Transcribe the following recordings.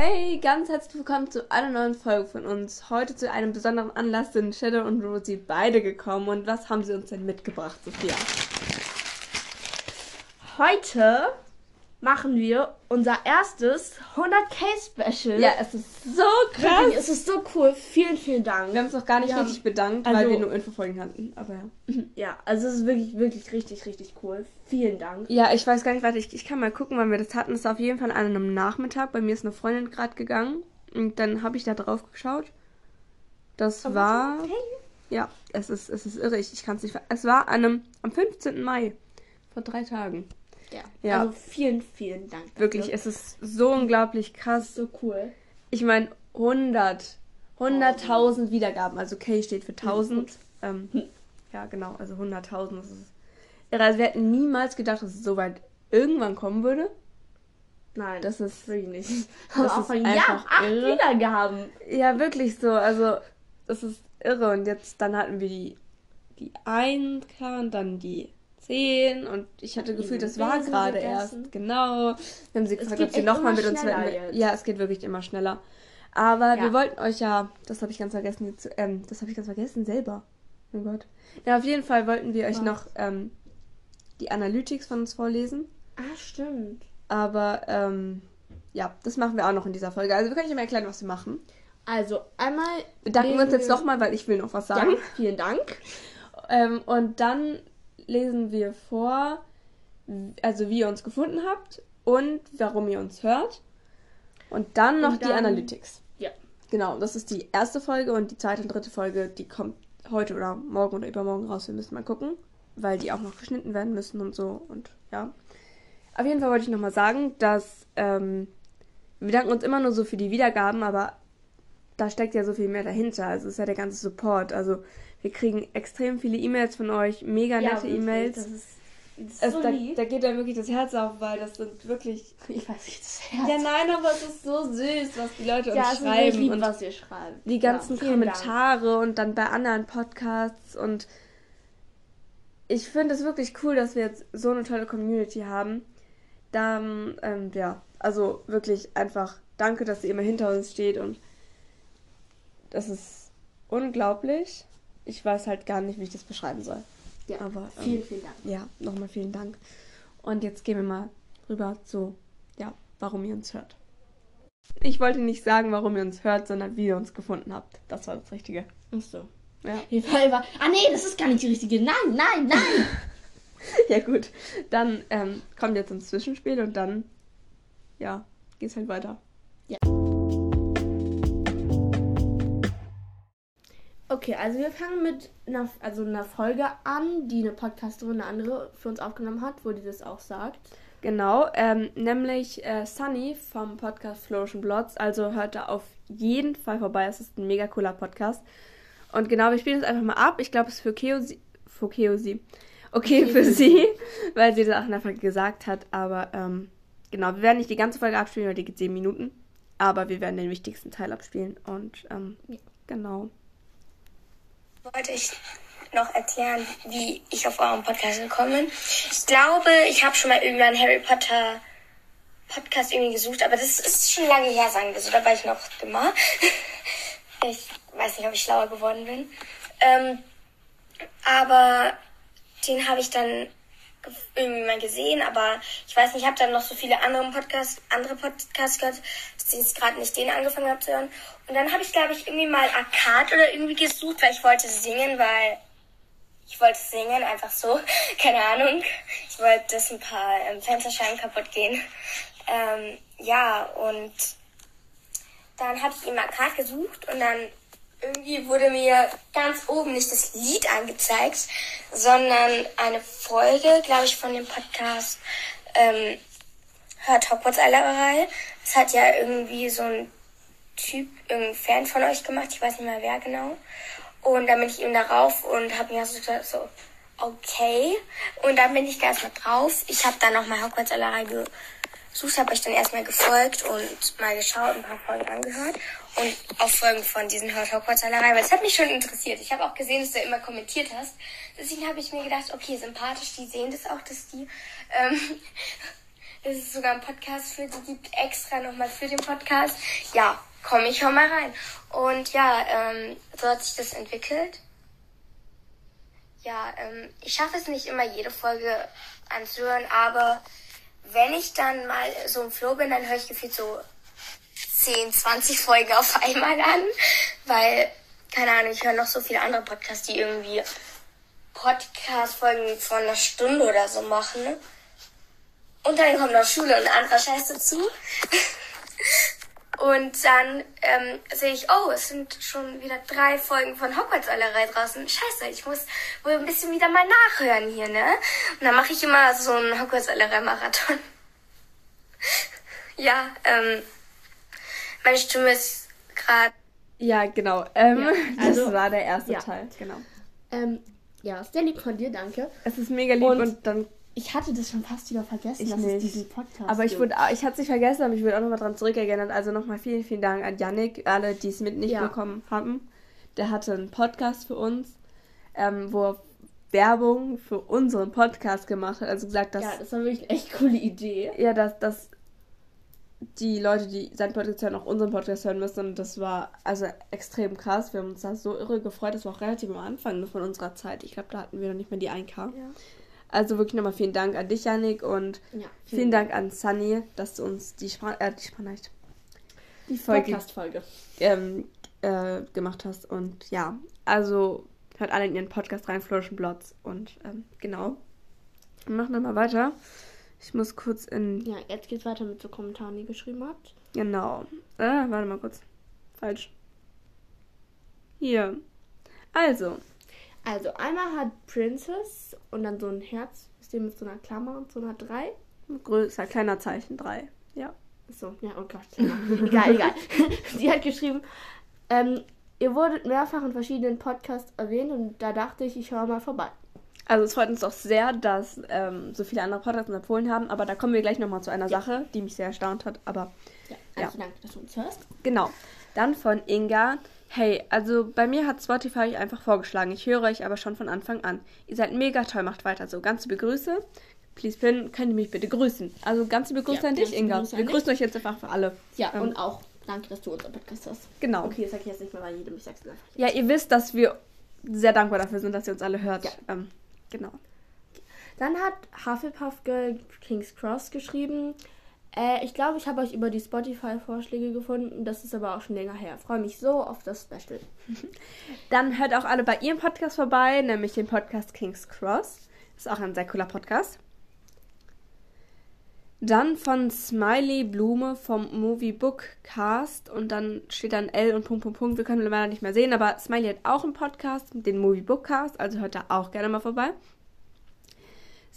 Hey, ganz herzlich willkommen zu einer neuen Folge von uns. Heute zu einem besonderen Anlass sind Shadow und Rosie beide gekommen. Und was haben sie uns denn mitgebracht, Sophia? Heute machen wir unser erstes 100k Special. Ja, es ist so krass. Wirklich, es ist so cool. Vielen, vielen Dank. Wir haben uns noch gar nicht Ja. richtig bedankt, Also- weil wir nur Infofolgen hatten. Aber ja. Ja, also es ist wirklich, wirklich richtig, richtig cool. Vielen Dank. Ja, ich weiß gar nicht, warte, ich, ich kann mal gucken, wann wir das hatten. Es ist auf jeden Fall an einem Nachmittag. Bei mir ist eine Freundin gerade gegangen. Und dann habe ich da drauf geschaut. Das Aber war. okay. Ja, es ist, es ist irre. Ich, ich kann es nicht. Es war an einem, am 15. Mai. Vor drei Tagen. Ja. Ja. Also vielen, vielen Dank. dafür. Wirklich, es ist so unglaublich krass. so cool. Ich meine, 100. 100.000 Wiedergaben. Also K steht für 1000. Ähm, ja, genau. Also 100.000. Das ist irre. Also wir hätten niemals gedacht, dass es so weit irgendwann kommen würde. Nein, Das ist wirklich nicht. Das Aber ist auch von einfach ja, acht irre. Wiedergaben. Ja, wirklich so. Also, das ist irre. Und jetzt, dann hatten wir die, die 1 klar und dann die 10. Und ich hatte gefühlt, das war gerade erst. Genau. Wir haben sie gefragt, ob sie nochmal mit uns wetten. Ja, es geht wirklich immer schneller. Aber Ja. wir wollten euch ja, das habe ich ganz vergessen, ähm, das habe ich ganz vergessen selber. Oh Gott. Ja, auf jeden Fall wollten wir euch Was? noch ähm, die Analytics von uns vorlesen. Ah, stimmt. Aber ähm, ja, das machen wir auch noch in dieser Folge. Also wir können euch mal erklären, was wir machen. Also, einmal. Bedanken wir uns jetzt nochmal, weil ich will noch was sagen. Ja, vielen Dank. Ähm, und dann lesen wir vor, also wie ihr uns gefunden habt und warum ihr uns hört. Und dann noch Und die dann- Analytics. Ja. Genau, das ist die erste Folge und die zweite und dritte Folge, die kommt heute oder morgen oder übermorgen raus. Wir müssen mal gucken, weil die auch noch geschnitten werden müssen und so. Und ja. Auf jeden Fall wollte ich nochmal sagen, dass ähm, wir danken uns immer nur so für die Wiedergaben, aber da steckt ja so viel mehr dahinter. Also es ist ja der ganze Support. Also wir kriegen extrem viele E-Mails von euch, mega nette wirklich, E-Mails. Das ist, das ist Es, so da, lieb. da geht dann wirklich das Herz auf, weil das sind wirklich. ich weiß nicht, das Herz. Ja, nein, aber es ist so süß, was die Leute Ja, uns es ist wirklich schreiben lieb, und was ihr schreibt. die ganzen ja, vielen Dank. Kommentare und dann bei anderen Podcasts und ich finde es wirklich cool, dass wir jetzt so eine tolle Community haben. Da, ähm, ja, also wirklich einfach danke, dass ihr immer hinter uns steht und das ist unglaublich. Ich weiß halt gar nicht, wie ich das beschreiben soll. Ja, Aber, ähm, vielen, vielen Dank. Ja, nochmal vielen Dank. Und jetzt gehen wir mal rüber zu, ja, warum ihr uns hört. Ich wollte nicht sagen, warum ihr uns hört, sondern wie ihr uns gefunden habt. Das war das Richtige. Ach so. Ja. Die Frage war, ah nee, das ist gar nicht die richtige. Nein, nein, nein. Ja, gut. Dann ähm, kommt jetzt ins Zwischenspiel und dann, ja, geht's halt weiter. Okay, also wir fangen mit einer, also einer Folge an, die eine Podcasterin, eine andere für uns aufgenommen hat, wo die das auch sagt. Genau, ähm, nämlich äh, Sunny vom Podcast Flourishing Blots. Also hört da auf jeden Fall vorbei. Es ist ein mega cooler Podcast. Und genau, wir spielen es einfach mal ab. Ich glaube, es ist für Keosi. Für Keosi. Okay, für sie, weil sie das auch einfach gesagt hat. Aber ähm, genau, wir werden nicht die ganze Folge abspielen, weil die geht 10 Minuten. Aber wir werden den wichtigsten Teil abspielen. Und ähm, genau. Wollte ich noch erklären, wie ich auf euren Podcast gekommen bin. Ich glaube, ich habe schon mal irgendwann Harry Potter Podcast irgendwie gesucht, aber das ist schon lange her, sagen wir so. Da war ich noch dümmer. Ich weiß nicht, ob ich schlauer geworden bin. Ähm, aber den habe ich dann irgendwie mal gesehen, aber ich weiß nicht, ich habe dann noch so viele andere Podcasts, andere Podcasts gehört, dass ich jetzt gerade nicht den angefangen habe zu hören. Und dann habe ich, glaube ich, irgendwie mal Arcade oder irgendwie gesucht, weil ich wollte singen, weil ich wollte singen, einfach so, keine Ahnung. Ich wollte, dass ein paar ähm, Fensterscheiben kaputt gehen. Ähm, ja, und dann habe ich ihm Arcade gesucht und dann irgendwie wurde mir ganz oben nicht das Lied angezeigt, sondern eine Folge, glaube ich, von dem Podcast ähm, Hört Hogwarts Allerei. Das hat ja irgendwie so ein Typ, irgendein Fan von euch gemacht, ich weiß nicht mehr wer genau. Und dann bin ich eben darauf und habe mir so so, okay. Und dann bin ich da erstmal drauf. Ich habe dann nochmal Hogwarts Allerei gesucht, habe euch dann erstmal gefolgt und mal geschaut, ein paar Folgen angehört. Und auch Folgen von diesen Hogwarts Allerei, weil das hat mich schon interessiert. Ich habe auch gesehen, dass du immer kommentiert hast. Deswegen habe ich mir gedacht, okay, sympathisch, die sehen das auch, dass die ähm, Es ist sogar ein Podcast für die gibt, extra nochmal für den Podcast. Ja, komm, ich hör mal rein. Und ja, ähm, so hat sich das entwickelt. Ja, ähm, ich schaffe es nicht immer jede Folge anzuhören, aber wenn ich dann mal so im Flow bin, dann höre ich gefühlt so 10, 20 Folgen auf einmal an, weil, keine Ahnung, ich höre noch so viele andere Podcasts, die irgendwie Podcast-Folgen von einer Stunde oder so machen. Und dann kommt noch Schule und anderer Scheiß dazu. Und dann ähm, sehe ich, oh, es sind schon wieder drei Folgen von Hogwarts-Allerei draußen. Scheiße, ich muss wohl ein bisschen wieder mal nachhören hier, ne? Und dann mache ich immer so einen Hogwarts-Allerei-Marathon. ja, ähm, meine Stimme ist gerade... Ja, genau. Ähm, Ja, also- das war der erste ja. Teil, genau. Ähm, ja, sehr lieb von dir, danke. Es ist mega lieb und, Und- dann Ich hatte das schon fast wieder vergessen, Ich dass nicht. es diesen Podcast Aber ich würde, ich hatte es nicht vergessen, aber ich würde auch nochmal dran zurückerinnern. Also nochmal vielen, vielen Dank an Yannick, alle, die es mit nicht Ja. bekommen haben. Der hatte einen Podcast für uns, ähm, wo er Werbung für unseren Podcast gemacht hat. Also gesagt, dass Ja, das war wirklich eine echt coole Idee. ja, dass, dass die Leute, die seinen Podcast hören, auch unseren Podcast hören müssen. Und das war also extrem krass. Wir haben uns da so irre gefreut. Das war auch relativ am Anfang von unserer Zeit. Ich glaube, da hatten wir noch nicht mehr die 1K. Ja. Also wirklich nochmal vielen Dank an dich, Yannick. Und Ja, vielen Dank an Sunny, dass du uns die Sprach äh, die Sprachnachricht, die Folge Podcast-Folge. ähm, äh, gemacht hast. Und ja, also hört alle in ihren Podcast rein, Flourishing Blots. Und ähm, genau. Wir machen dann mal weiter. Ich muss kurz in Ja, jetzt geht's weiter mit so Kommentaren, die ihr geschrieben habt. Genau. Äh, warte mal kurz. Falsch. Hier. Also. Also, einmal hat Princess und dann so ein Herz, ist dem mit so einer Klammer und so einer 3. Größer, kleiner Zeichen 3. Ja. So, ja, oh Gott. egal, egal. Sie hat geschrieben, ähm, ihr wurdet mehrfach in verschiedenen Podcasts erwähnt und da dachte ich, ich höre mal vorbei. Also es freut uns doch sehr, dass ähm, so viele andere Podcasts uns empfohlen haben, aber da kommen wir gleich nochmal zu einer Sache, die mich sehr erstaunt hat. Aber Ja, Ja. also danke, dass du uns hörst. genau. Dann von Inga. Hey, also bei mir hat Spotify euch einfach vorgeschlagen. Ich höre euch aber schon von Anfang an. Ihr seid mega toll, macht weiter so. Ganz liebe Grüße. Please Pin, könnt ihr mich bitte grüßen. Also ganz liebe Grüße Ja, an dich, Inga. Grüße Wir grüßen euch jetzt einfach für alle. Ja, Ähm, und auch danke, dass du unseren Podcast hast. Genau. Okay, das sag ich jetzt nicht mehr bei jedem, ich sag's einfach. jetzt. Ja, ihr wisst, dass wir sehr dankbar dafür sind, dass ihr uns alle hört. Ja. Ähm, genau. Dann hat Hufflepuff Girl King's Cross geschrieben. Äh, ich glaube, ich habe euch über die Spotify-Vorschläge gefunden. Das ist aber auch schon länger her. Freue mich so auf das Special. Dann hört auch alle bei ihrem Podcast vorbei, nämlich den Podcast King's Cross. Ist auch ein sehr cooler Podcast. Dann von Smiley Blume vom Movie Book Cast und dann steht dann L und Punkt, Punkt, Punkt. Wir können leider nicht mehr sehen, aber Smiley hat auch einen Podcast, den Movie Book Cast, also hört da auch gerne mal vorbei.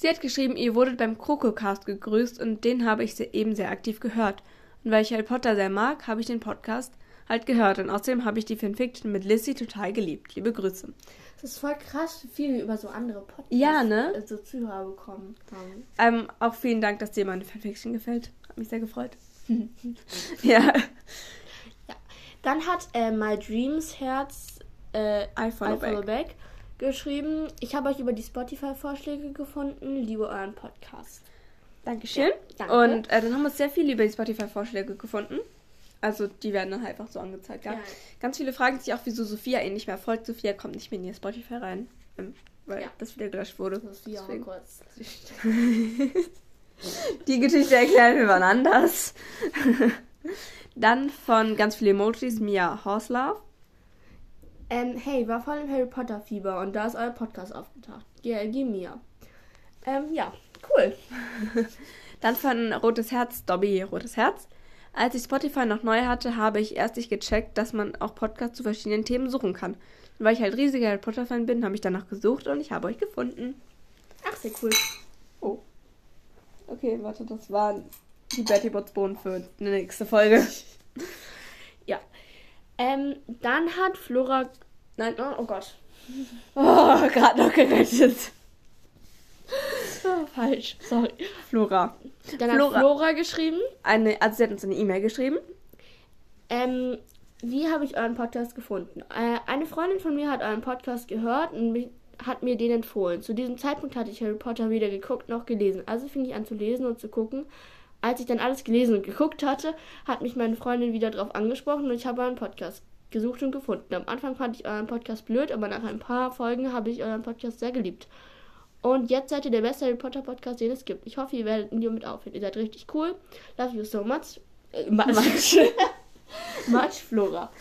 Sie hat geschrieben, ihr wurdet beim Krokocast gegrüßt und den habe ich eben sehr aktiv gehört. Und weil ich Harry Potter sehr mag, habe ich den Podcast halt gehört. Und außerdem habe ich die Fanfiction mit Lissy total geliebt. Liebe Grüße. Das ist voll krass, wie viel wir über so andere Podcasts Ja, ne? so Zuhörer bekommen haben. Ähm, auch vielen Dank, dass dir meine Fanfiction gefällt. Hat mich sehr gefreut. ja. Dann hat äh, My Dreams Herz äh, I follow I follow back. back geschrieben. Ich habe euch über die Spotify-Vorschläge gefunden. Liebe euren Podcast. Dankeschön. danke. Und äh, dann haben wir sehr viel über die Spotify-Vorschläge gefunden. Also die werden dann halt einfach so angezeigt, ja. Ja. Ganz viele fragen sich auch, wieso Sophia ihn nicht mehr folgt. Sophia kommt nicht mehr in ihr Spotify rein, ähm, weil Ja. das wieder gelöscht wurde. Auch Deswegen. kurz. Die Geschichte erklären wir wann anders. Dann von ganz viele Emojis, Mia Horslav. Ähm, hey, war voll im Harry Potter Fieber und da ist euer Podcast aufgetaucht. Ja, geh mir. Ähm, ja, cool. Dann von Rotes Herz, Dobby Rotes Herz. Als ich Spotify noch neu hatte, habe ich erst nicht gecheckt, dass man auch Podcasts zu verschiedenen Themen suchen kann. Und weil ich halt riesiger Harry Potter Fan bin, habe ich danach gesucht und ich habe euch gefunden. Ach, sehr cool. Oh. Okay, warte, das waren die Betty Bots Bohnen für eine nächste Folge. Ähm, dann hat Flora. Nein, oh, oh Gott. Oh, gerade noch gerettet. Oh, falsch. Sorry. Flora. Dann Flora. hat Flora geschrieben. Eine, also sie hat uns eine E-Mail geschrieben. Ähm, wie habe ich euren Podcast gefunden? Äh, eine Freundin von mir hat euren Podcast gehört und mich, hat mir den empfohlen. Zu diesem Zeitpunkt hatte ich Harry Potter weder geguckt noch gelesen. Also fing ich an zu lesen und zu gucken. Als ich dann alles gelesen und geguckt hatte, hat mich meine Freundin wieder darauf angesprochen und ich habe einen Podcast gesucht und gefunden. Am Anfang fand ich euren Podcast blöd, aber nach ein paar Folgen habe ich euren Podcast sehr geliebt. Und jetzt seid ihr der beste Harry Potter Podcast, den es gibt. Ich hoffe, ihr werdet ihn mit aufhören. Ihr seid richtig cool. Love you so much. Äh, much. much Flora.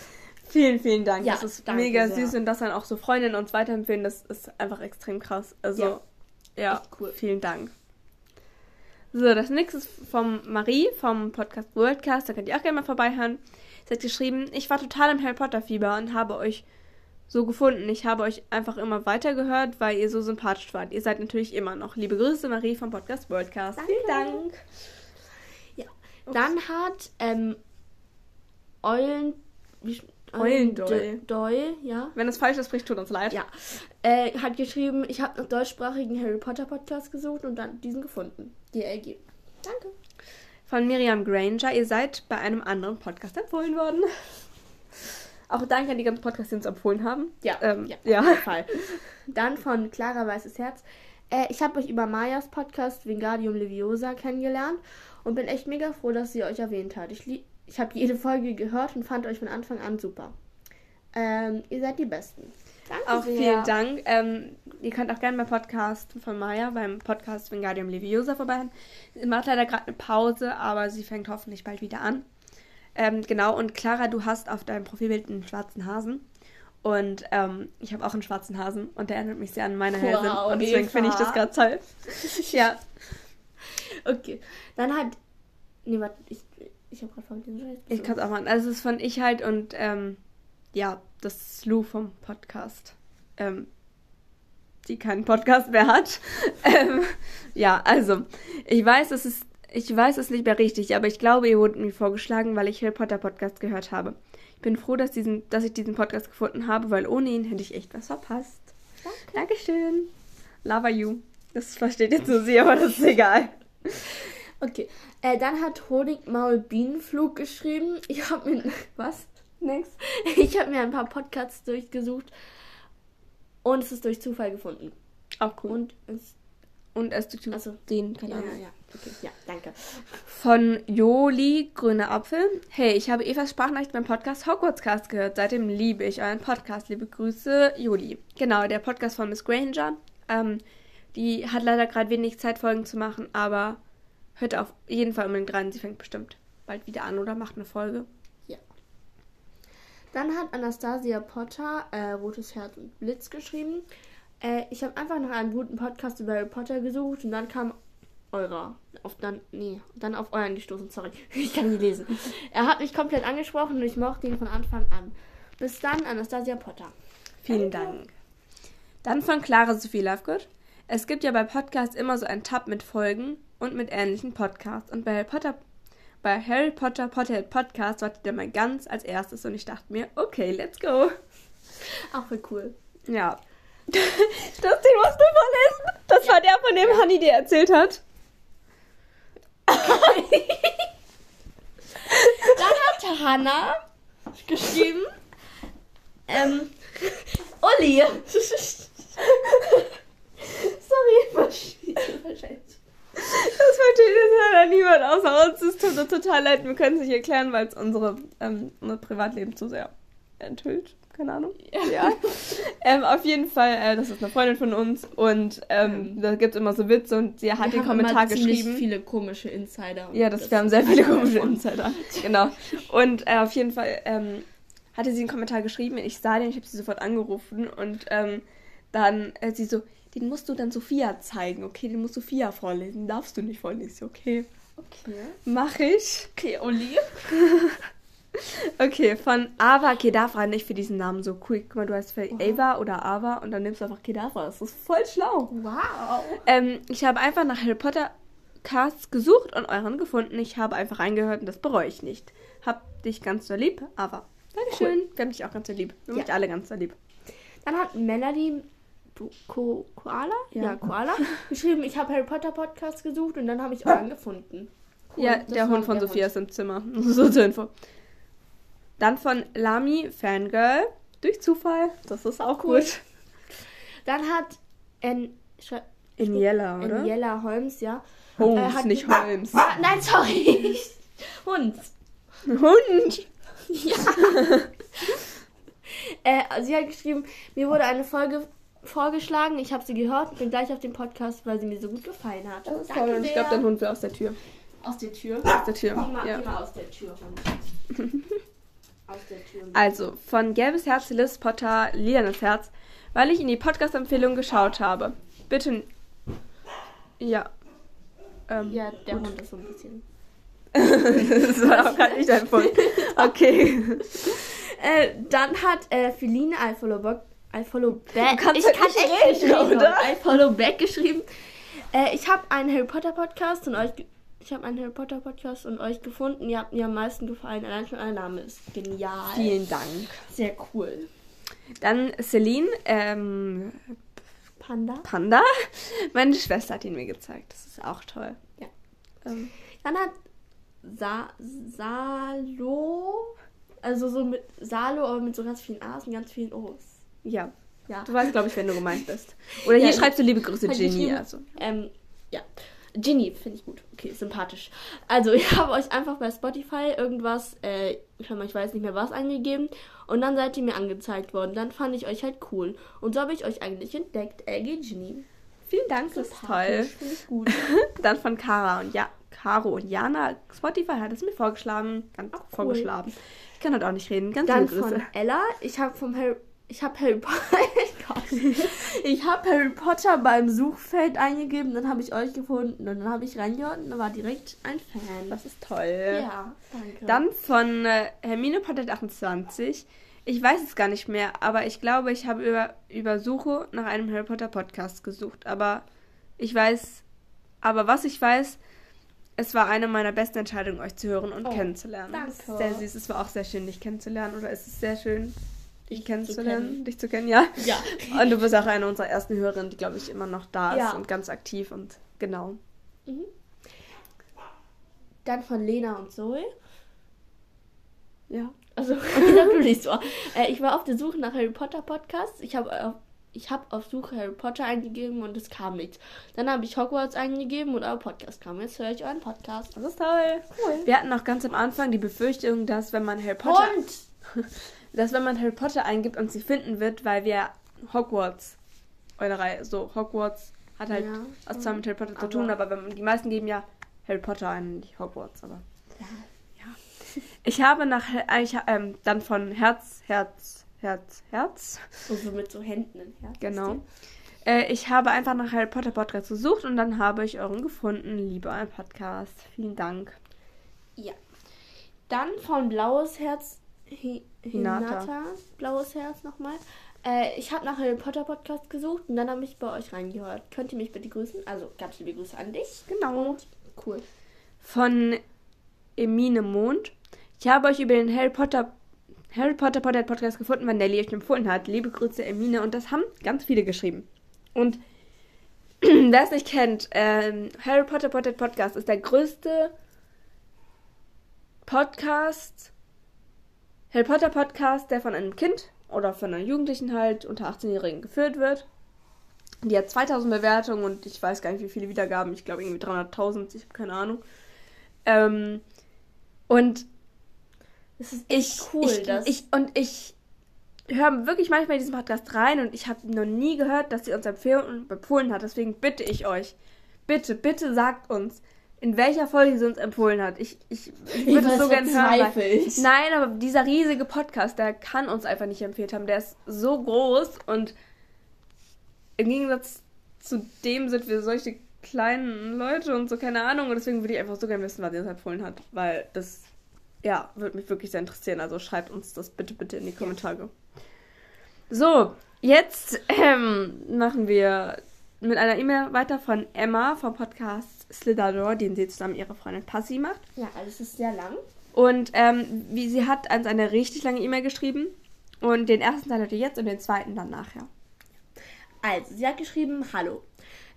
Vielen, vielen Dank. Ja, das ist mega sehr. süß und dass dann auch so Freundinnen uns weiterempfehlen, das ist einfach extrem krass. Also, Ja. ja, cool. vielen Dank. So, das nächste ist vom Marie vom Podcast Worldcast, da könnt ihr auch gerne mal vorbeihören. Sie hat geschrieben, ich war total im Harry Potter Fieber und habe euch so gefunden. Ich habe euch einfach immer weitergehört, weil ihr so sympathisch wart. Ihr seid natürlich immer noch. Liebe Grüße, Marie vom Podcast Worldcast. Danke. Vielen Dank. Dann hat ähm, Eulen. Wie, Eulendoll. Doll, ja. Wenn es falsch ist, spricht, tut uns leid. Ja. Äh, hat geschrieben, ich habe nach deutschsprachigen Harry Potter Podcast gesucht und dann diesen gefunden. DLG. Danke. Von Miriam Granger. Ihr seid bei einem anderen Podcast empfohlen worden. Auch danke an die ganzen Podcasts, die uns empfohlen haben. Ja, Ähm, ja, ja. auf jeden Fall. Dann von Clara Weißes Herz. Äh, ich habe euch über Mayas Podcast Wingardium Leviosa kennengelernt und bin echt mega froh, dass sie euch erwähnt hat. Ich, ich habe jede Folge gehört und fand euch von Anfang an super. Ähm, ihr seid die Besten. Danke Auch sehr. vielen Dank. Ähm, ihr könnt auch gerne beim Podcast von Maya, beim Podcast Wingardium Leviosa vorbeihören. Sie macht leider gerade eine Pause, aber sie fängt hoffentlich bald wieder an. Ähm, genau, und Clara, du hast auf deinem Profilbild einen schwarzen Hasen. Und ähm, ich habe auch einen schwarzen Hasen und der erinnert mich sehr an meine Wow. Und deswegen finde ich das gerade toll. ja, Okay. Dann hat. Nee, warte, ich, ich habe gerade vergessen. ich kann es auch machen. Also es ist von ich halt und ähm, ja, das ist Lou vom Podcast. Ähm, die keinen Podcast mehr hat. ähm, ja, also, ich weiß, es ist, ich weiß es nicht mehr richtig, aber ich glaube, ihr wurdet mir vorgeschlagen, weil ich Harry Potter Podcast gehört habe. Ich bin froh, dass, diesen, dass ich diesen Podcast gefunden habe, weil ohne ihn hätte ich echt was verpasst. Danke. Dankeschön. Lava you. Das versteht jetzt nur sie, aber das ist egal. Okay. Äh, dann hat Honigmaul Bienenflug geschrieben. Ich habe mir. Was? Nix. Ich habe mir ein paar Podcasts durchgesucht und es ist durch Zufall gefunden. Auch cool. Und es. Und es tut Also, den, keine ja, ja. Okay, ja, danke. Von Joli Grüner Apfel. Hey, ich habe Evas Sprachnachricht beim Podcast Hogwartscast gehört. Seitdem liebe ich euren Podcast. Liebe Grüße, Joli. Genau, der Podcast von Miss Granger. Ähm, die hat leider gerade wenig Zeit, Folgen zu machen, aber hört auf jeden Fall unbedingt rein. Sie fängt bestimmt bald wieder an oder macht eine Folge. Dann hat Anastasia Potter äh, Rotes Herz und Blitz geschrieben. Äh, ich habe einfach nach einem guten Podcast über Harry Potter gesucht und dann kam eurer. Auf dann, nee, dann auf euren gestoßen, sorry. Ich kann nicht lesen. Er hat mich komplett angesprochen und ich mochte ihn von Anfang an. Bis dann, Anastasia Potter. Vielen Dank. Dann von Clara Sophie Lovegood. Es gibt ja bei Podcasts immer so einen Tab mit Folgen und mit ähnlichen Podcasts. Und bei Harry Potter, bei Harry Potter Potterhead Podcast wartet der mal ganz als erstes und ich dachte mir, okay, let's go. Auch voll cool. Ja. das den musst du vorlesen. Das war der, von dem Honey dir erzählt hat. Dann hat Hannah geschrieben. Ähm, Uli. Sorry, wahrscheinlich. Das versteht jetzt leider niemand außer uns. Es tut uns total leid. Wir können es nicht erklären, weil es unsere, ähm, unser Privatleben zu sehr enthüllt. Keine Ahnung. Ja. ähm, auf jeden Fall, äh, das ist eine Freundin von uns und ähm, da gibt es immer so Witze und sie hat den Kommentar geschrieben. viele komische Insider. Ja, das, wir haben sehr viele komische Insider. Genau. Und äh, auf jeden Fall ähm, hatte sie einen Kommentar geschrieben. Ich sah den, ich habe sie sofort angerufen und ähm, dann äh, sie so, den musst du dann Sophia zeigen, okay? Den muss Sophia vorlesen, darfst du nicht vorlesen. Okay, Okay. mach ich. Okay, Uli. Okay, von Ava Kedavra, nicht für diesen Namen so cool. Guck mal, du heißt für Ava oder Ava und dann nimmst du einfach Kedavra. Das ist voll schlau. Wow. Ähm, ich habe einfach nach Harry Potter Casts gesucht und euren gefunden. Ich habe einfach reingehört und das bereue ich nicht. Hab dich ganz so lieb, aber Dankeschön. Wir haben dich auch ganz so lieb. Wir haben Ja. dich alle ganz so lieb. Dann hat Melody Bu- Ko Koala? Ja. Ja, Koala. geschrieben, ich habe Harry Potter Podcast gesucht und dann habe ich euren gefunden. Cool, Ja, der Hund von der Sophia ist im Zimmer. So zur Info. Dann von Lami Fangirl. Durch Zufall. Das ist auch Cool. gut. Dann hat en, schrei- Iniella, oder? Eniella Holmes, ja. Holmes, äh, hat- nicht Holmes. Ah, nein, sorry. Hund. Hund. Äh, sie hat geschrieben, mir wurde eine Folge vorgeschlagen, ich habe sie gehört und bin gleich auf den Podcast, weil sie mir so gut gefallen hat. Das ist toll. Und ich glaube, dein Hund will aus der Tür. Aus der Tür. Aus der Tür. Mal, Ja. mal aus der Tür. Aus der Tür. Also, von gelbes Herz Liz Potter, lilanes Herz, weil ich in die Podcast-Empfehlung geschaut habe. Bitte. Ja. Ähm, Ja, der Hund ist so ein bisschen. das war auch gerade nicht dein Punkt. Okay. Äh, dann hat äh, Feline I follow, back, back. kannst ich halt kann nicht echt reden, nicht oder? I follow back geschrieben. Äh, ich habe einen Harry Potter Podcast und euch. Ich habe einen Harry Potter Podcast und euch gefunden. Ihr habt mir am meisten gefallen. Allein schon euer Name ist genial. Vielen Dank. Sehr cool. Dann Celine, ähm, Panda. Panda. Meine Schwester hat ihn mir gezeigt. Das ist auch toll. Ja. Ähm, Dann hat Sa Salo. Also so mit Salo, aber mit so ganz vielen A's und ganz vielen O's. Ja. Ja. Du weißt, glaube ich, wenn du gemeint bist. Oder hier Ja, schreibst du liebe Grüße, Ginny. geschrieben, Also. Ähm, ja. Ginny, finde ich gut. Okay, sympathisch. Also, ich habe euch einfach bei Spotify irgendwas, äh, ich weiß nicht mehr was, eingegeben. Und dann seid ihr mir angezeigt worden. Dann fand ich euch halt cool. Und so habe ich euch eigentlich entdeckt. LG Ginny. Vielen Dank, das ist toll. Finde ich gut. Dann von Kara und ja, Caro und Jana. Spotify hat es mir vorgeschlagen. Ganz cool. vorgeschlagen. Ich kann heute auch nicht reden. Ganz Dann liebe Grüße. von Ella. Ich habe vom Harry. Ich habe Harry Potter. ich habe Harry Potter beim Suchfeld eingegeben, dann habe ich euch gefunden und dann habe ich reingehört und dann war direkt ein Fan. Das ist toll. Ja, danke. Dann von äh, Hermine Potter 28. Ich weiß es gar nicht mehr, aber ich glaube, ich habe über, über Suche nach einem Harry Potter Podcast gesucht. Aber ich weiß, aber was ich weiß, es war eine meiner besten Entscheidungen, euch zu hören und Oh, kennenzulernen. danke. Ist sehr süß. Es war auch sehr schön, dich kennenzulernen. Oder ist es sehr schön, dich Dich zu kennenzulernen, kennen. dich zu kennen, ja. ja. Und du bist auch eine unserer ersten Hörerinnen, die, glaube ich, immer noch da ist Ja. und ganz aktiv und genau. Dann von Lena und Zoe. Ja. Also, natürlich so. Äh, ich war auf der Suche nach Harry Potter Podcasts. Ich habe auf, ich auf Suche Harry Potter eingegeben und es kam nichts. Dann habe ich Hogwarts eingegeben und euer Podcast kam. Jetzt höre ich euren Podcast. Das ist toll. Cool. Wir hatten auch ganz am Anfang die Befürchtung, dass wenn man Harry Potter, Und dass wenn man Harry Potter eingibt und sie finden wird, weil wir Hogwarts, eure Reihe, so Hogwarts hat halt Ja, was zwar mit Harry Potter zu tun, aber wenn die meisten geben ja Harry Potter ein, nicht Hogwarts, aber Ja. ja. Ich habe nach, ich, ähm, dann von Herz, Herz, Herz, Herz, so, mit so Händen im Herz. genau. Äh, ich habe einfach nach Harry Potter Podcast gesucht und dann habe ich euren gefunden. Liebe ein Podcast. Vielen Dank. Ja. Dann von Blaues Herz. Hinata. Hinata. Blaues Herz nochmal. Äh, ich habe nach Harry Potter Podcast gesucht und dann habe ich bei euch reingehört. Könnt ihr mich bitte grüßen? Also ganz liebe Grüße an dich. Genau. Cool. von Emine Mond. Ich habe euch über den Harry Potter Harry Potter Potter Podcast gefunden, weil Nelly euch empfohlen hat. Liebe Grüße, Emine. Und das haben ganz viele geschrieben. Und wer es nicht kennt, ähm, Harry Potter Potter Podcast ist der größte Podcast, Harry Potter Podcast, der von einem Kind oder von einer Jugendlichen halt unter 18-Jährigen geführt wird. Die hat 2000 Bewertungen und ich weiß gar nicht, wie viele Wiedergaben. Ich glaube irgendwie 300.000, ich habe keine Ahnung. Ähm, und Das ist ich, cool, ich, dass- ich und ich höre wirklich manchmal in diesen Podcast rein und ich habe noch nie gehört, dass sie uns empfohlen hat. Deswegen bitte ich euch, bitte, bitte sagt uns, in welcher Folge sie uns empfohlen hat. Ich, ich, ich würde es so gerne hören. Weil, nein, aber dieser riesige Podcast, der kann uns einfach nicht empfehlt haben. Der ist so groß und im Gegensatz zu dem sind wir solche kleinen Leute und so, keine Ahnung. Und deswegen würde ich einfach so gerne wissen, was sie uns empfohlen hat. Weil das, ja, würde mich wirklich sehr interessieren. Also schreibt uns das bitte, bitte in die Kommentare. So, jetzt ähm, machen wir mit einer E-Mail weiter von Emma vom Podcast Slither den sie zusammen mit ihrer Freundin Passy macht. Ja, also es ist sehr lang. Und ähm, wie sie hat uns eine richtig lange E-Mail geschrieben. Und den ersten Teil ihr jetzt und den zweiten dann nachher. Also, sie hat geschrieben, hallo.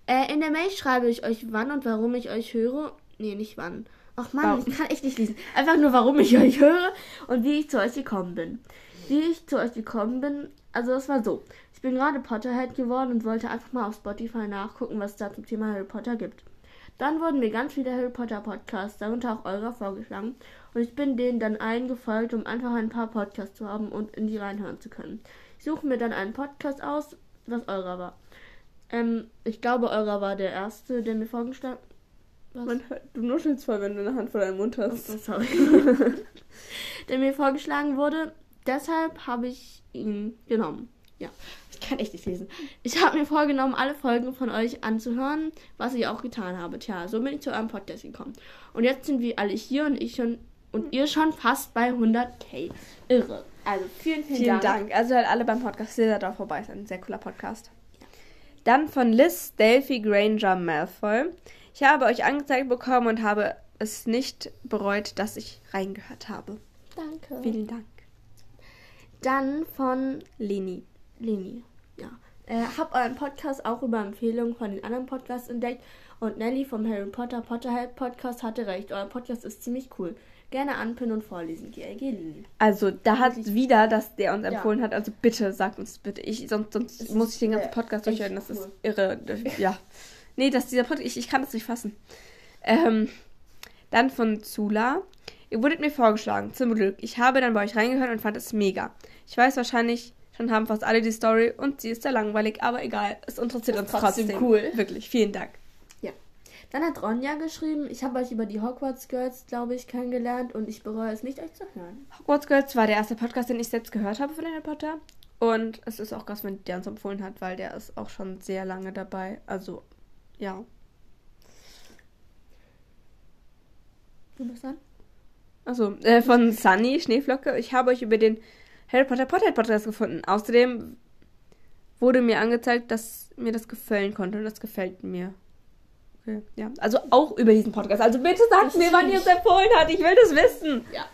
Äh, in der Mail schreibe ich euch, wann und warum ich euch höre. Nee, nicht wann. Ach man, ich kann echt nicht lesen. Einfach nur, warum ich euch höre und wie ich zu euch gekommen bin. Wie ich zu euch gekommen bin, also es war so. Ich bin gerade Potterhead geworden und wollte einfach mal auf Spotify nachgucken, was es da zum Thema Harry Potter gibt. Dann wurden mir ganz viele Harry Potter Podcasts, darunter auch eurer, vorgeschlagen. Und ich bin denen dann allen gefolgt, um einfach ein paar Podcasts zu haben und in die reinhören zu können. Ich suche mir dann einen Podcast aus, was eurer war. Ähm, ich glaube, eurer war der erste, der mir vorgeschlagen was? Man hört, du nuschelst voll, wenn du eine Hand vor deinem Mund hast. Oh, sorry. der mir vorgeschlagen wurde. Deshalb habe ich ihn genommen. Ja, ich kann echt nicht lesen. Ich habe mir vorgenommen, alle Folgen von euch anzuhören, was ich auch getan habe. Tja, so bin ich zu eurem Podcast gekommen. Und jetzt sind wir alle hier und ich schon und ihr schon fast bei 100k. Irre. Also vielen, vielen, vielen Dank. Dank. Also halt alle beim Podcast sehr da vorbei. Ist ein sehr cooler Podcast. Dann von Liz Delphi Granger Malfoy. Ich habe euch angezeigt bekommen und habe es nicht bereut, dass ich reingehört habe. Danke. Vielen Dank. Dann von Leni. Leni, ja. Äh, hab euren Podcast auch über Empfehlungen von den anderen Podcasts entdeckt und Nelly vom Harry Potter Potterhead Podcast hatte recht. Euer Podcast ist ziemlich cool. Gerne anpinnen und vorlesen. GLG-Linie. Also, da hat wieder, dass der uns empfohlen ja. hat. Also, bitte, sagt uns bitte. Ich, sonst sonst muss ich den ganzen Podcast durchhören. Das cool. ist irre. Ja. Nee, dass dieser Podcast, ich, ich kann das nicht fassen. Ähm, dann von Zula. Ihr wurdet mir vorgeschlagen, zum Glück. Ich habe dann bei euch reingehört und fand es mega. Ich weiß wahrscheinlich, schon haben fast alle die Story und sie ist sehr langweilig, aber egal. Es interessiert uns trotzdem. trotzdem. cool. Wirklich, vielen Dank. Ja. Dann hat Ronja geschrieben, ich habe euch über die Hogwarts Girls, glaube ich, kennengelernt und ich bereue es nicht, euch zu hören. Hogwarts Girls war der erste Podcast, den ich selbst gehört habe von Harry Potter. Und es ist auch krass, wenn der uns empfohlen hat, weil der ist auch schon sehr lange dabei. Also ja. Du bist dann? Also äh, von Sunny, Schneeflocke. Ich habe euch über den Harry Potter Potterhead Podcast gefunden. Außerdem wurde mir angezeigt, dass mir das gefallen konnte und das gefällt mir. Okay, ja. Also auch über diesen Podcast. Also bitte sagt mir, wann ihr es empfohlen hat. Ich will das wissen. Ja.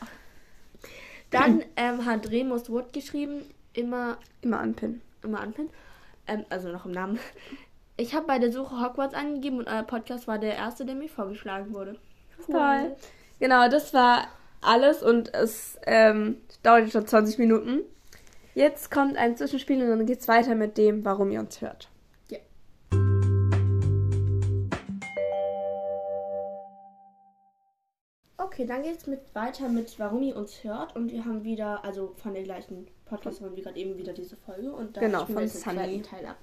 Dann ähm, hat Remus Wood geschrieben, immer. Immer anpinnen. Immer anpinnen. Ähm, also noch im Namen. Ich habe bei der Suche Hogwarts angegeben und euer Podcast war der erste, der mir vorgeschlagen wurde. Cool. Toll. Genau, das war alles und es ähm, dauert schon 20 Minuten. Jetzt kommt ein Zwischenspiel und dann geht es weiter mit dem, warum ihr uns hört. Ja. Okay, dann geht es mit, weiter mit, warum ihr uns hört. Und wir haben wieder, also von den gleichen Podcast haben wir gerade eben wieder diese Folge. Und da genau, von Sunny. Teil ab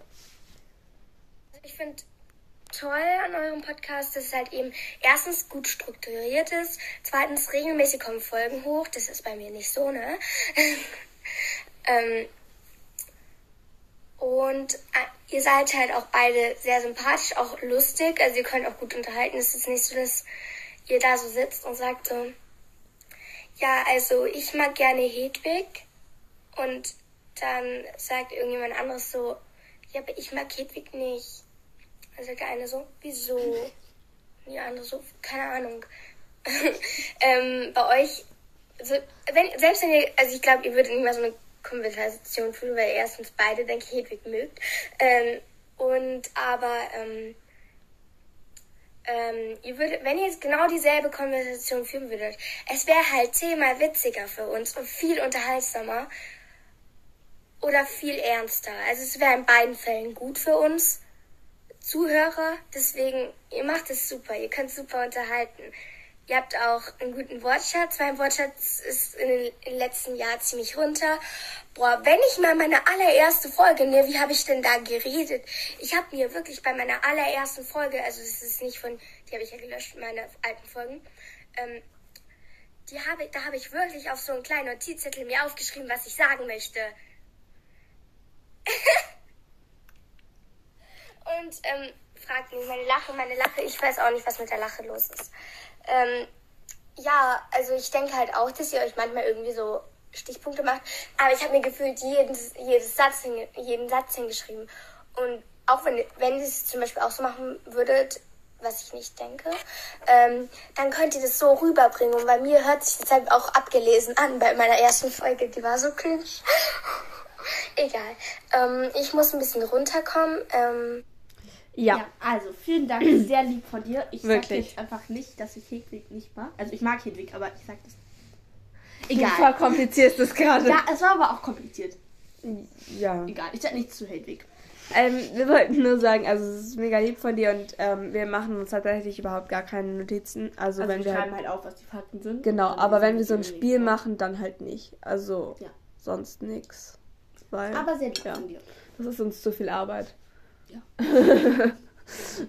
ich finde toll an eurem Podcast, dass es halt eben erstens gut strukturiert ist, zweitens regelmäßig kommen Folgen hoch, das ist bei mir nicht so, ne? ähm, und äh, ihr seid halt auch beide sehr sympathisch, auch lustig, also ihr könnt auch gut unterhalten. Es ist nicht so, dass ihr da so sitzt und sagt so, ja, also ich mag gerne Hedwig und dann sagt irgendjemand anderes so, ja, aber ich mag Hedwig nicht. Also der eine so, wieso? Die andere so, keine Ahnung. ähm, bei euch, also, wenn, selbst wenn ihr, also ich glaube, ihr würdet nicht mal so eine Konversation führen, weil ihr erstens beide, denke ich, Hedwig mögt. Ähm, und aber, ähm, ähm, ihr würdet, wenn ihr jetzt genau dieselbe Konversation führen würdet, es wäre halt zehnmal witziger für uns und viel unterhaltsamer oder viel ernster. Also es wäre in beiden Fällen gut für uns. Zuhörer. Deswegen, ihr macht es super. Ihr könnt super unterhalten. Ihr habt auch einen guten Wortschatz. Mein Wortschatz ist in den letzten Jahren ziemlich runter. Boah, wenn ich mal meine allererste Folge, ne, wie habe ich denn da geredet? Ich habe mir wirklich bei meiner allerersten Folge, also das ist nicht von, die habe ich ja gelöscht, meine alten Folgen, ähm, die habe, da habe ich wirklich auf so einen kleinen Notizzettel mir aufgeschrieben, was ich sagen möchte. und ähm, fragt mich, meine Lache, meine Lache, ich weiß auch nicht, was mit der Lache los ist. Ähm, ja, also ich denke halt auch, dass ihr euch manchmal irgendwie so Stichpunkte macht, aber ich habe mir gefühlt jedes, jedes Satz, jeden Satz hingeschrieben. Und auch wenn, wenn ihr es zum Beispiel auch so machen würdet, was ich nicht denke, ähm, dann könnt ihr das so rüberbringen. Und bei mir hört sich das halt auch abgelesen an bei meiner ersten Folge. Die war so cringe. Egal. Ähm, ich muss ein bisschen runterkommen. Ähm, Ja. Ja, also vielen Dank, sehr lieb von dir. Ich sag Wirklich. jetzt einfach nicht, dass ich Hedwig nicht mag. Also ich mag Hedwig, aber ich sag das. Du Egal. verkomplizierst es gerade. Ja, es war aber auch kompliziert. ja. Egal, ich sag nichts zu Hedwig. Ähm, wir wollten nur sagen, also es ist mega lieb von dir und ähm, wir machen uns tatsächlich überhaupt gar keine Notizen. Also, Also wenn wir wir schreiben halt, halt auf, was die Fakten sind. genau, aber wenn wir so ein Spiel machen, dann halt nicht. Also Ja. sonst nix. Weil Aber sehr lieb Ja. von dir. das ist uns zu viel Arbeit. Ja.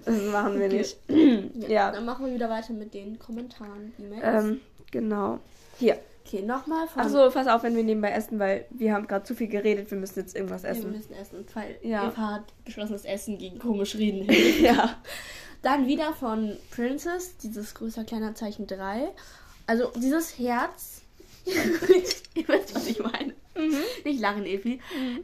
das machen wir nicht. Ja. Ja. Dann machen wir wieder weiter mit den Kommentaren. Ähm, genau. Hier. okay, nochmal von. Achso, pass auf, wenn wir nebenbei essen, weil wir haben gerade zu viel geredet, wir müssen jetzt irgendwas Wir essen. müssen essen, weil Ja. Eva hat beschlossen, das Essen gegen komisch reden. Ja. Dann wieder von Princess, dieses größer kleiner Zeichen 3. Also dieses Herz. ihr wisst, was ich meine. Nicht lachen, Evi.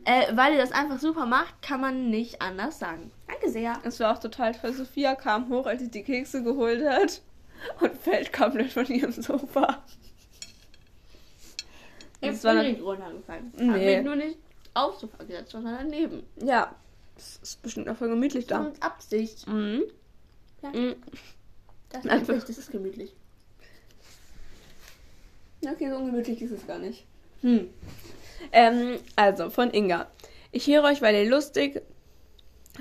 Äh, weil ihr das einfach super macht, kann man nicht anders sagen. Danke sehr. Es war auch toll, weil Sophia kam hoch, als sie die Kekse geholt hat und fällt komplett von ihrem Sofa. Ich Das bin war nicht runtergefallen. Hab Nee. mich nur nicht aufs Sofa gesetzt, sondern daneben. Ja, es ist bestimmt auch voll gemütlich da. Und Absicht. Mhm. Ja. Mhm. Das ist Einfach. Absicht, das ist gemütlich. Okay, so ungemütlich ist es gar nicht. Hm. Ähm, also, von Inga. Ich höre euch, weil ihr lustig,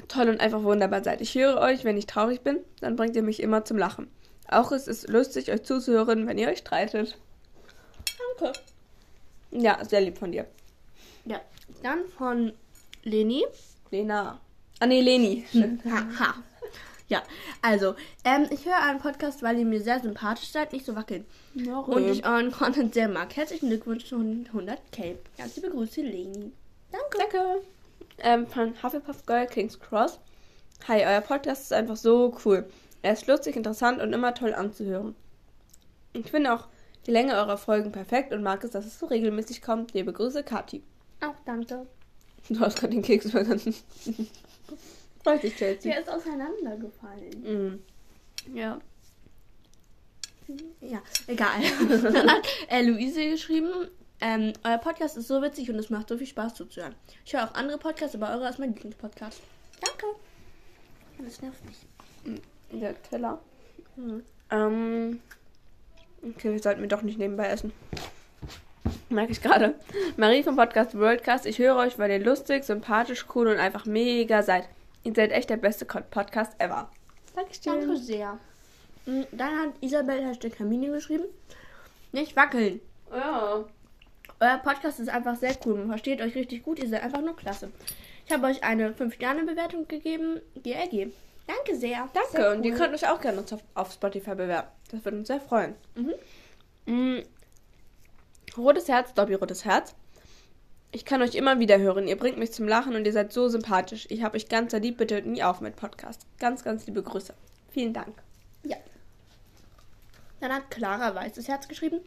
toll und einfach wunderbar seid. Ich höre euch, wenn ich traurig bin, dann bringt ihr mich immer zum Lachen. Auch es ist lustig, euch zuzuhören, wenn ihr euch streitet. Danke. Ja, sehr lieb von dir. Ja. Dann von Leni. Lena. Ah, nee, Leni. Haha. Ja, also, ähm, ich höre einen Podcast, weil ihr mir sehr sympathisch seid, nicht so wackeln. Und ich euren Content sehr mag. Herzlichen Glückwunsch zu 100k. Ganz liebe Grüße, Leni. Danke. Danke. Ähm, von Hufflepuff Girl King's Cross. Hi, euer Podcast ist einfach so cool. Er ist lustig, interessant und immer toll anzuhören. Ich finde auch die Länge eurer Folgen perfekt und mag es, dass es so regelmäßig kommt. Liebe Grüße, Kathi. Auch danke. Du hast gerade den Keks vergessen. Freut dich, Chelsea. Der ist auseinandergefallen. Mm. Ja. Ja, egal. Dann hat äh, Luise geschrieben, ähm, euer Podcast ist so witzig und es macht so viel Spaß zuzuhören. Ich höre auch andere Podcasts, aber eurer ist mein Lieblingspodcast. Danke. Das nervt mich. Der Teller. Mhm. Ähm. Okay, wir sollten wir doch nicht nebenbei essen. Merke ich gerade. Marie vom Podcast Worldcast. Ich höre euch, weil ihr lustig, sympathisch, cool und einfach mega seid. Ihr seid echt der beste Podcast ever. Dankeschön. Danke sehr. Mhm, Dann hat Isabel Hashtag Hermine geschrieben. Nicht wackeln. Ja. Euer Podcast ist einfach sehr cool. Man versteht euch richtig gut. Ihr seid einfach nur klasse. Ich habe euch eine 5-Sterne-Bewertung gegeben. GRG. Danke sehr. Danke. Sehr Und ihr cool. könnt euch auch gerne uns auf, auf Spotify bewerben. Das würde uns sehr freuen. Mhm. Mm. Rotes Herz, Dobby Rotes Herz. Ich kann euch immer wieder hören. Ihr bringt mich zum Lachen und ihr seid so sympathisch. Ich habe euch ganz lieb. Bitte hört nie auf mit Podcast. Ganz, ganz liebe Grüße. Vielen Dank. Ja. Dann hat Clara Weißes Herz geschrieben.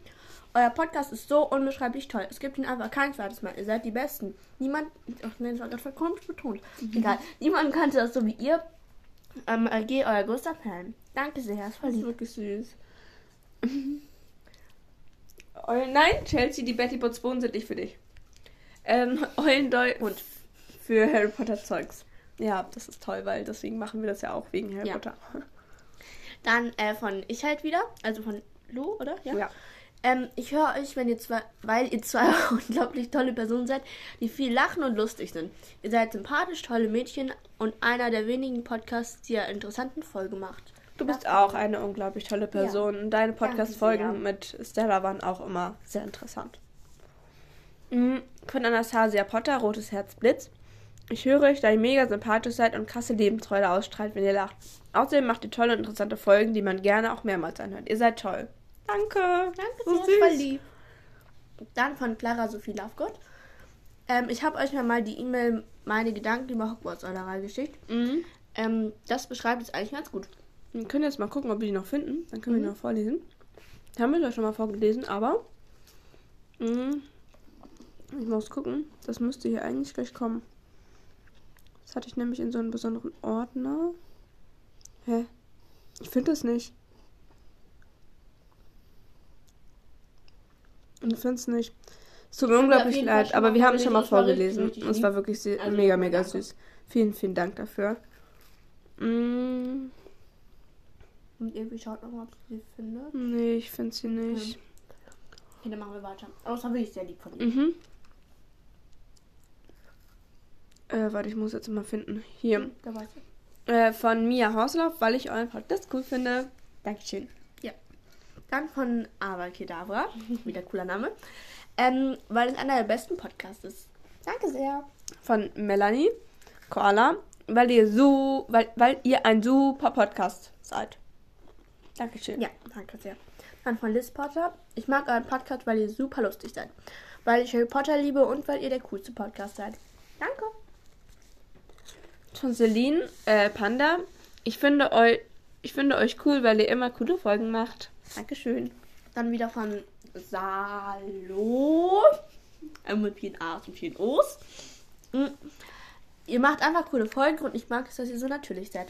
Euer Podcast ist so unbeschreiblich toll. Es gibt ihn einfach kein zweites Mal. Ihr seid die Besten. Niemand. Ach nein, das war gerade voll komisch betont. Egal. Niemand kannte das so wie ihr. Ähm, AG, euer größter Fan. Danke sehr. Es war Das ist lieb. wirklich süß. Nein, Chelsea, die Betty Bots Bohnen sind nicht für dich. Ähm, Eulendeu und für Harry Potter Zeugs. Ja, das ist toll, weil deswegen machen wir das ja auch wegen Harry Ja. Potter. Dann äh, von ich halt wieder. Also von Lu, oder? Ja. Ähm, ich höre euch, wenn ihr zwei, weil ihr zwei unglaublich tolle Personen seid, die viel lachen und lustig sind. Ihr seid sympathisch, tolle Mädchen und einer der wenigen Podcasts, die ihr interessanten Folge macht. Du bist auch eine unglaublich tolle Person. Und Deine Podcast-Folgen mit Stella waren auch immer sehr interessant. Mhm, Von Anastasia Potter, Rotes Herz Blitz. Ich höre euch, da ihr mega sympathisch seid und krasse Lebensfreude ausstrahlt, wenn ihr lacht. Außerdem macht ihr tolle und interessante Folgen, die man gerne auch mehrmals anhört. Ihr seid toll. Danke. Danke So sehr, voll süß. lieb. Dann von Clara Sophie Lovegood. Ähm, ich habe euch mal die E-Mail meine Gedanken über Hogwarts-Eulerei geschickt. Mhm. Ähm, das beschreibt es eigentlich ganz gut. Wir können jetzt mal gucken, ob wir die noch finden. Dann können wir Mhm. die noch vorlesen. Die haben wir doch schon mal vorgelesen, aber. Mhm. Ich muss gucken. Das müsste hier eigentlich gleich kommen. Das hatte ich nämlich in so einem besonderen Ordner. Hä? Ich finde es nicht. Ich finde es nicht. Es tut mir unglaublich leid, aber wir haben es schon mal vorgelesen. war Und es war wirklich sehr, Also, mega, mega danke. süß. Vielen, vielen Dank dafür. Mm, Und irgendwie schaut noch mal, ob sie sie findet. nee, ich finde sie nicht. Okay, dann machen wir weiter. Außer will ich sehr lieb von ihr. Mhm. Äh, warte, ich muss jetzt mal finden. Hier. Da weiß ich. Äh, von Mia Hauslauf, weil ich euren Podcast cool finde. Dankeschön. Dann von Ava Kedavra. Wieder cooler Name. Ähm, weil es einer der besten Podcasts ist. Danke sehr. Von Melanie Koala, weil ihr so, weil, weil ihr ein super Podcast seid. Dankeschön. Ja, danke sehr. Dann von Liz Potter. Ich mag euren Podcast, weil ihr super lustig seid. Weil ich Harry Potter liebe und weil ihr der coolste Podcast seid. Danke. Von Celine äh, Panda. Ich finde euch, ich finde euch cool, weil ihr immer coole Folgen macht. Dankeschön. Dann wieder von Salo. Äh, mit vielen A's und vielen O's. Mm. Ihr macht einfach coole Folgen und ich mag es, dass ihr so natürlich seid.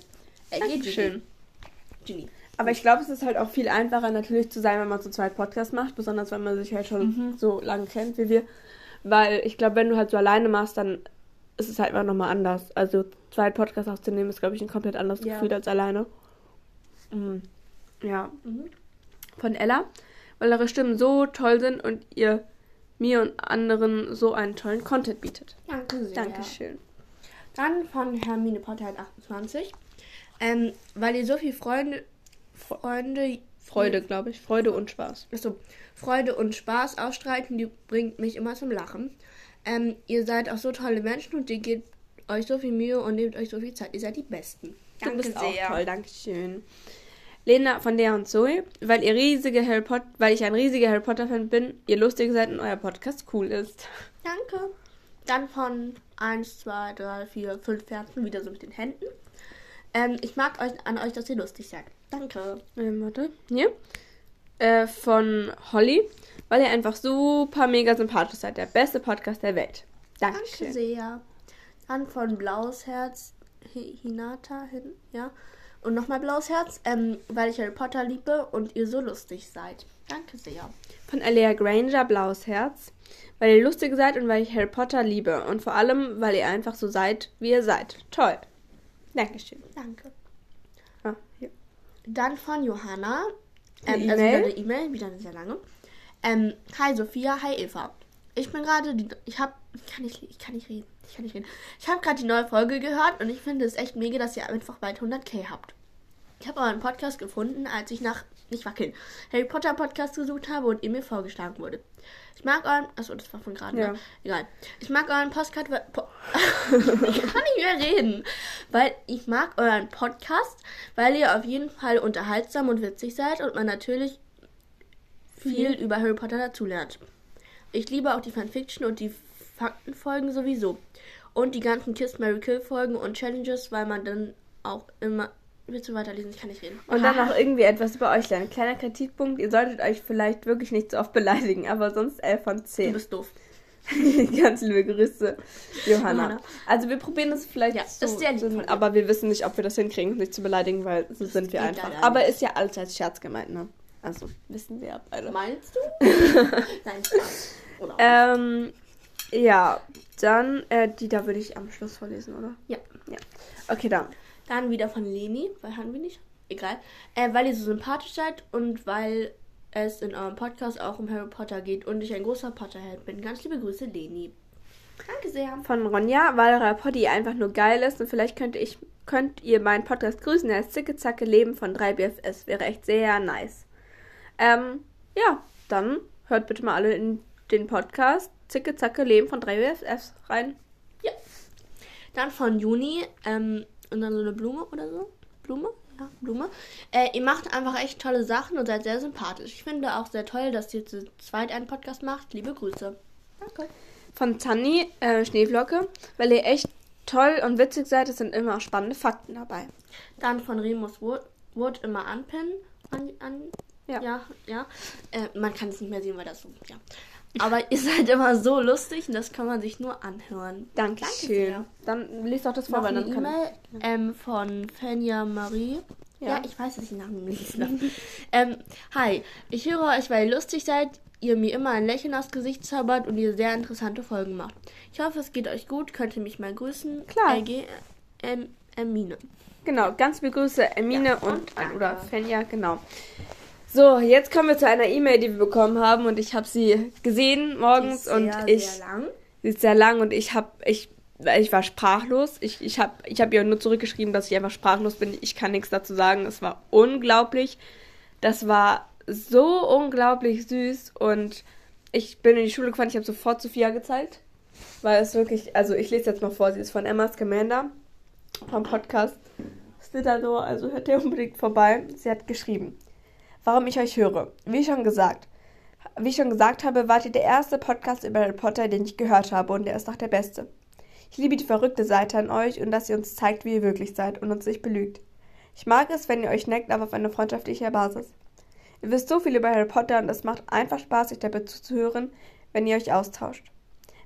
Äh, Dankeschön. Genie. Aber ich glaube, es ist halt auch viel einfacher natürlich zu sein, wenn man so zwei Podcasts macht, besonders wenn man sich halt schon so lange kennt wie wir. Weil ich glaube, wenn du halt so alleine machst, dann ist es halt immer nochmal anders. Also zwei Podcasts aufzunehmen ist, glaube ich, ein komplett anderes Ja. Gefühl als alleine. Mhm. Ja. Mhm. Von Ella, weil eure Stimmen so toll sind und ihr mir und anderen so einen tollen Content bietet. Danke sehr. Dankeschön. Dann von Hermine Potter 28. Ähm, weil ihr so viel Freunde, Freunde, Freude, glaube ich. Freude und Spaß. also Freude und Spaß ausstreiten, die bringt mich immer zum Lachen. Ähm, ihr seid auch so tolle Menschen und ihr gebt euch so viel Mühe und nehmt euch so viel Zeit. Ihr seid die Besten. Du bist auch toll, Dankeschön. Lena von der und Zoe, weil ihr riesige Harry Potter, weil ich ein riesiger Harry Potter Fan bin, ihr lustig seid und euer Podcast cool ist. Danke. Dann von 1, 2, 3, 4, 5 Herzen, wieder so mit den Händen. Ähm, ich mag euch an euch, dass ihr lustig seid. Danke. Ähm, warte, hier. Äh, von Holly, weil ihr einfach super mega sympathisch seid. Der beste Podcast der Welt. Danke Dankeschön. sehr. Dann von Blaues Herz, Hi- Hinata hin, ja. Und nochmal Blaues Herz, ähm, weil ich Harry Potter liebe und ihr so lustig seid. Danke sehr. Von Alea Granger, Blaues Herz, weil ihr lustig seid und weil ich Harry Potter liebe. Und vor allem, weil ihr einfach so seid, wie ihr seid. Toll. Dankeschön. Danke. Ah, hier. Dann von Johanna, Eine ähm, also E-Mail? wieder eine E-Mail, wieder eine sehr lange. Ähm, hi Sophia, hi Eva. Ich bin gerade, die, ich habe, ich kann nicht, ich kann nicht reden, ich kann nicht reden. Ich habe gerade die neue Folge gehört und ich finde es echt mega, dass ihr einfach bald 100k habt. Ich habe euren Podcast gefunden, als ich nach, nicht wackeln, Harry Potter Podcast gesucht habe und ihr mir vorgeschlagen wurde. Ich mag euren, achso, das war von gerade, Ja. ne? Egal. Ich mag euren Podcast, weil, po ich kann nicht mehr reden, weil ich mag euren Podcast, weil ihr auf jeden Fall unterhaltsam und witzig seid und man natürlich viel über Harry Potter dazulernt. Ich liebe auch die Fanfiction und die Faktenfolgen sowieso. Und die ganzen Kiss, Mary Kill Folgen und Challenges, weil man dann auch immer. Willst du weiterlesen? Ich kann nicht reden. Und dann noch irgendwie etwas über euch lernen. Kleiner Kritikpunkt, ihr solltet euch vielleicht wirklich nicht so oft beleidigen, aber sonst 11 von Du 10. bist doof. Ganz liebe Grüße, Johanna. Johanna. Also wir probieren es vielleicht Ja, so, das ist sehr lieb so aber wir wissen nicht, ob wir das hinkriegen, uns nicht zu beleidigen, weil so sind wir einfach. Aber ist ja alles als Scherz gemeint, ne? Also wissen wir ja beide. Meinst du? Nein, Spaß. Ähm, ja, dann, äh, die da würde ich am Schluss vorlesen, oder? Ja. Ja. Okay, dann. Dann wieder von Leni, weil haben wir nicht. Egal. Äh, weil ihr so sympathisch seid und weil es in eurem Podcast auch um Harry Potter geht und ich ein großer Potterhead bin. Ganz liebe Grüße, Leni. Danke sehr. Von Ronja, weil euer Poddy einfach nur geil ist und vielleicht könnte ich, könnt ihr meinen Podcast grüßen. Der ist Zicke Zacke Leben von 3BFS. Wäre echt sehr nice. Ähm, ja, dann hört bitte mal alle in den Podcast Zicke Zacke Leben von 3BFS rein. Ja. Dann von Juni, ähm, und dann so eine Blume oder so. Blume? Ja, Blume. Äh, ihr macht einfach echt tolle Sachen und seid sehr sympathisch. Ich finde auch sehr toll, dass ihr zu zweit einen Podcast macht. Liebe Grüße. Danke. Von Zanni, äh, Schneeflocke, weil ihr echt toll und witzig seid. Es sind immer spannende Fakten dabei. Dann von Remus Wood, Wood immer anpinnen. An, an, Ja. ja. Ja, Äh, man kann es nicht mehr sehen, weil das so, ja. Aber ihr seid immer so lustig und das kann man sich nur anhören. Dankeschön. sehr. Dann liest doch das vor, Noch weil eine dann kann E-Mail ähm, von Fenja Marie. Ja. Ja. ich weiß, dass ich den Namen nicht ähm, hi, ich höre euch, weil ihr lustig seid, ihr mir immer ein Lächeln aufs Gesicht zaubert und ihr sehr interessante Folgen macht. Ich hoffe, es geht euch gut. Könnt ihr mich mal grüßen? Klar. LG, Hermine. Genau, ganz liebe Grüße, Hermine Ja, und, und danke. oder Fenja, genau. So, jetzt kommen wir zu einer E-Mail, die wir bekommen haben und ich habe sie gesehen morgens ist und sehr, ich Sehr lang. sie ist sehr lang und ich habe ich ich war sprachlos. Ich, ich habe ich hab ihr nur zurückgeschrieben, dass ich einfach sprachlos bin. Ich kann nichts dazu sagen. Es war unglaublich. Das war so unglaublich süß und ich bin in die Schule gefahren. Ich habe sofort Sophia gezeigt, weil es wirklich, also ich lese jetzt mal vor. Sie ist von Emma Scamander vom Podcast Slitador, also hört ihr unbedingt vorbei. Sie hat geschrieben, warum ich euch höre. Wie schon gesagt, wie ich schon gesagt habe, wart ihr der erste Podcast über Harry Potter, den ich gehört habe und der ist auch der beste. Ich liebe die verrückte Seite an euch und dass ihr uns zeigt, wie ihr wirklich seid und uns nicht belügt. Ich mag es, wenn ihr euch neckt, aber auf eine freundschaftliche Basis. Ihr wisst so viel über Harry Potter und es macht einfach Spaß, euch dabei zuzuhören, wenn ihr euch austauscht.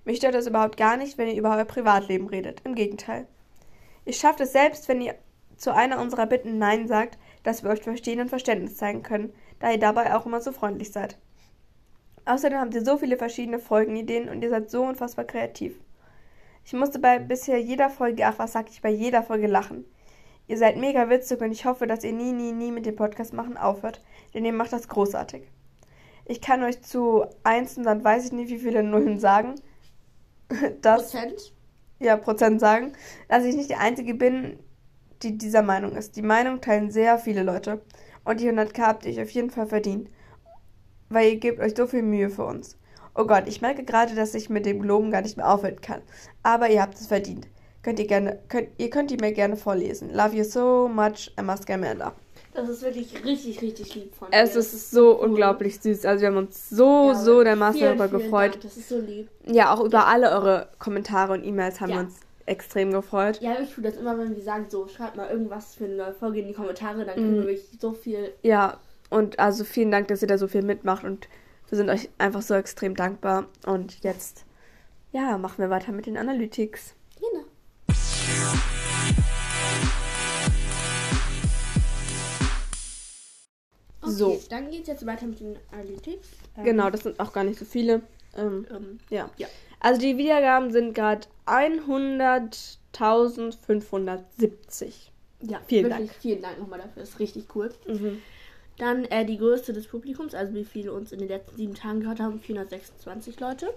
Mich stört es überhaupt gar nicht, wenn ihr über euer Privatleben redet. Im Gegenteil. Ihr schafft es selbst, wenn ihr zu einer unserer Bitten Nein sagt, dass wir euch verstehen und Verständnis zeigen können, da ihr dabei auch immer so freundlich seid. Außerdem habt ihr so viele verschiedene Folgenideen und ihr seid so unfassbar kreativ. Ich musste bei bisher jeder Folge, ach was sag ich, bei jeder Folge lachen. Ihr seid mega witzig und ich hoffe, dass ihr nie, nie, nie mit dem Podcast machen aufhört, denn ihr macht das großartig. Ich kann euch zu eins und dann weiß ich nicht, wie viele Nullen sagen, dass, Prozent. ja, Prozent sagen, dass ich nicht die Einzige bin, die dieser Meinung ist. Die Meinung teilen sehr viele Leute und die 100k habt ihr euch auf jeden Fall verdient, weil ihr gebt euch so viel Mühe für uns. Oh Gott, ich merke gerade, dass ich mit dem Globen gar nicht mehr aufhören kann. Aber ihr habt es verdient. Könnt ihr gerne, könnt, ihr könnt die mir gerne vorlesen. Love you so much, Emma Scamander. Das ist wirklich richtig, richtig lieb von Es dir. ist so unglaublich süß. Also wir haben uns so, Ja, so dermaßen darüber gefreut. Dank. Das ist so lieb. Ja, auch über alle eure Kommentare und E-Mails haben Ja. wir uns extrem gefreut. Ja, ich tue das immer, wenn wir sagen, so, schreibt mal irgendwas für eine neue Folge in die Kommentare, dann kriegen wir wirklich so viel. Ja, und also vielen Dank, dass ihr da so viel mitmacht und wir sind euch einfach so extrem dankbar. Und jetzt, ja, machen wir weiter mit den Analytics. Genau. Okay, So. dann geht's jetzt weiter mit den Analytics. Ähm, Genau, das sind auch gar nicht so viele. Ähm, Ähm, ja. Ja. Also die Wiedergaben sind gerade 100.570. ja, Vielen Dank. vielen Dank nochmal dafür. Ist richtig cool. Mhm. Dann äh, die Größe des Publikums, also wie viele uns in den letzten sieben Tagen gehört haben, 426 Leute.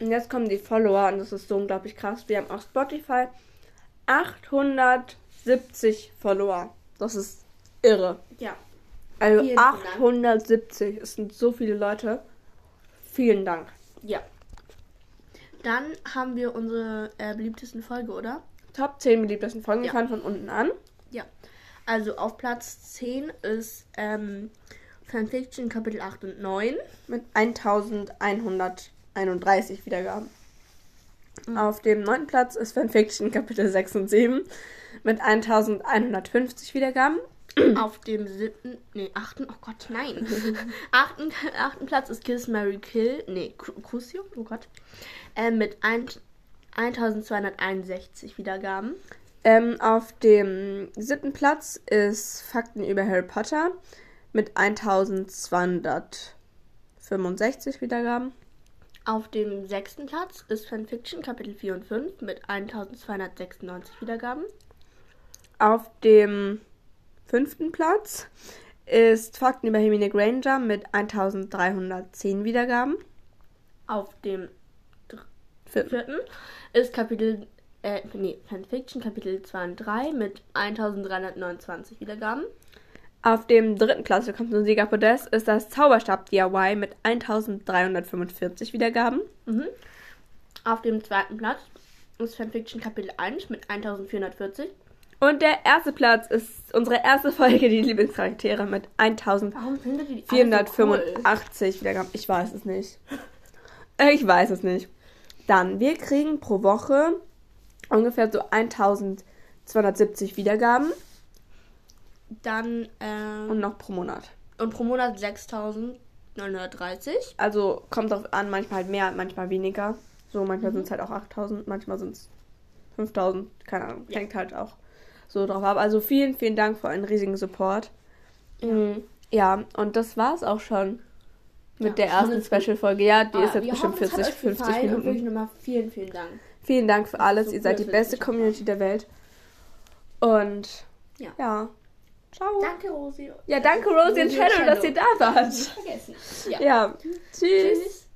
Und jetzt kommen die Follower und das ist so unglaublich krass. Wir haben auf Spotify 870 Follower. Das ist irre. Ja. Also Vielen, vielen Dank. 870. Es sind so viele Leute. Vielen Dank. Ja. Dann haben wir unsere äh, beliebtesten Folge, oder? Top 10 beliebtesten Folgen. Wir Ja. fangen von unten an. Ja. Also auf Platz 10 ist ähm, Fanfiction Kapitel 8 und 9. Mit 1131 Wiedergaben. Auf dem neunten Platz ist Fanfiction Kapitel 6 und 7 mit 1150 Wiedergaben. auf dem siebten, nee, achten, oh Gott, nein. achten, achten Platz ist Kiss, Mary Kill, nee, Cru- Crucio, oh Gott. Ähm, mit ein, 1261 Wiedergaben. Ähm, auf dem siebten Platz ist Fakten über Harry Potter mit 1265 Wiedergaben. Auf dem sechsten Platz ist Fanfiction Kapitel 4 und 5 mit 1296 Wiedergaben. Auf dem fünften Platz ist Fakten über Hermine Granger mit 1310 Wiedergaben. Auf dem Vierten. vierten ist Kapitel, äh, nee, Fanfiction Kapitel 2 und 3 mit 1329 Wiedergaben. Auf dem dritten Platz, wir kommen zum Siegerpodest, ist das Zauberstab DIY mit 1345 Wiedergaben. Mhm. Auf dem zweiten Platz ist Fanfiction Kapitel 1 mit 1440. Und der erste Platz ist unsere erste Folge, die Lieblingscharaktere, mit Warum findet ihr die alle so cool? 1485 Wiedergaben. Ich weiß es nicht. Ich weiß es nicht. Dann, wir kriegen pro Woche ungefähr so 1270 Wiedergaben Dann, ähm, und noch pro Monat. und pro Monat 6930. Also kommt drauf an, manchmal halt mehr, manchmal weniger. So, Mhm. manchmal sind es halt auch 8000, manchmal sind es 5000, keine Ahnung. Hängt halt auch so drauf ab. Also vielen, vielen Dank für einen riesigen Support. Mhm. Ja, und das war's auch schon mit Ja, der ersten ist. Special-Folge. Ja, die ist Ah, jetzt wir bestimmt hoffen, es hat 40, euch 50 gefallen Und wirklich Minuten. nochmal vielen, vielen Dank. Vielen Dank für alles. so Ihr seid die beste Community der Welt. Und Ja. ja. Ciao. Danke, Rosi. Ja, danke Rosie und Shadow, dass ihr da wart. Nicht vergessen. Ja. Ja. Tschüss. Tschüss.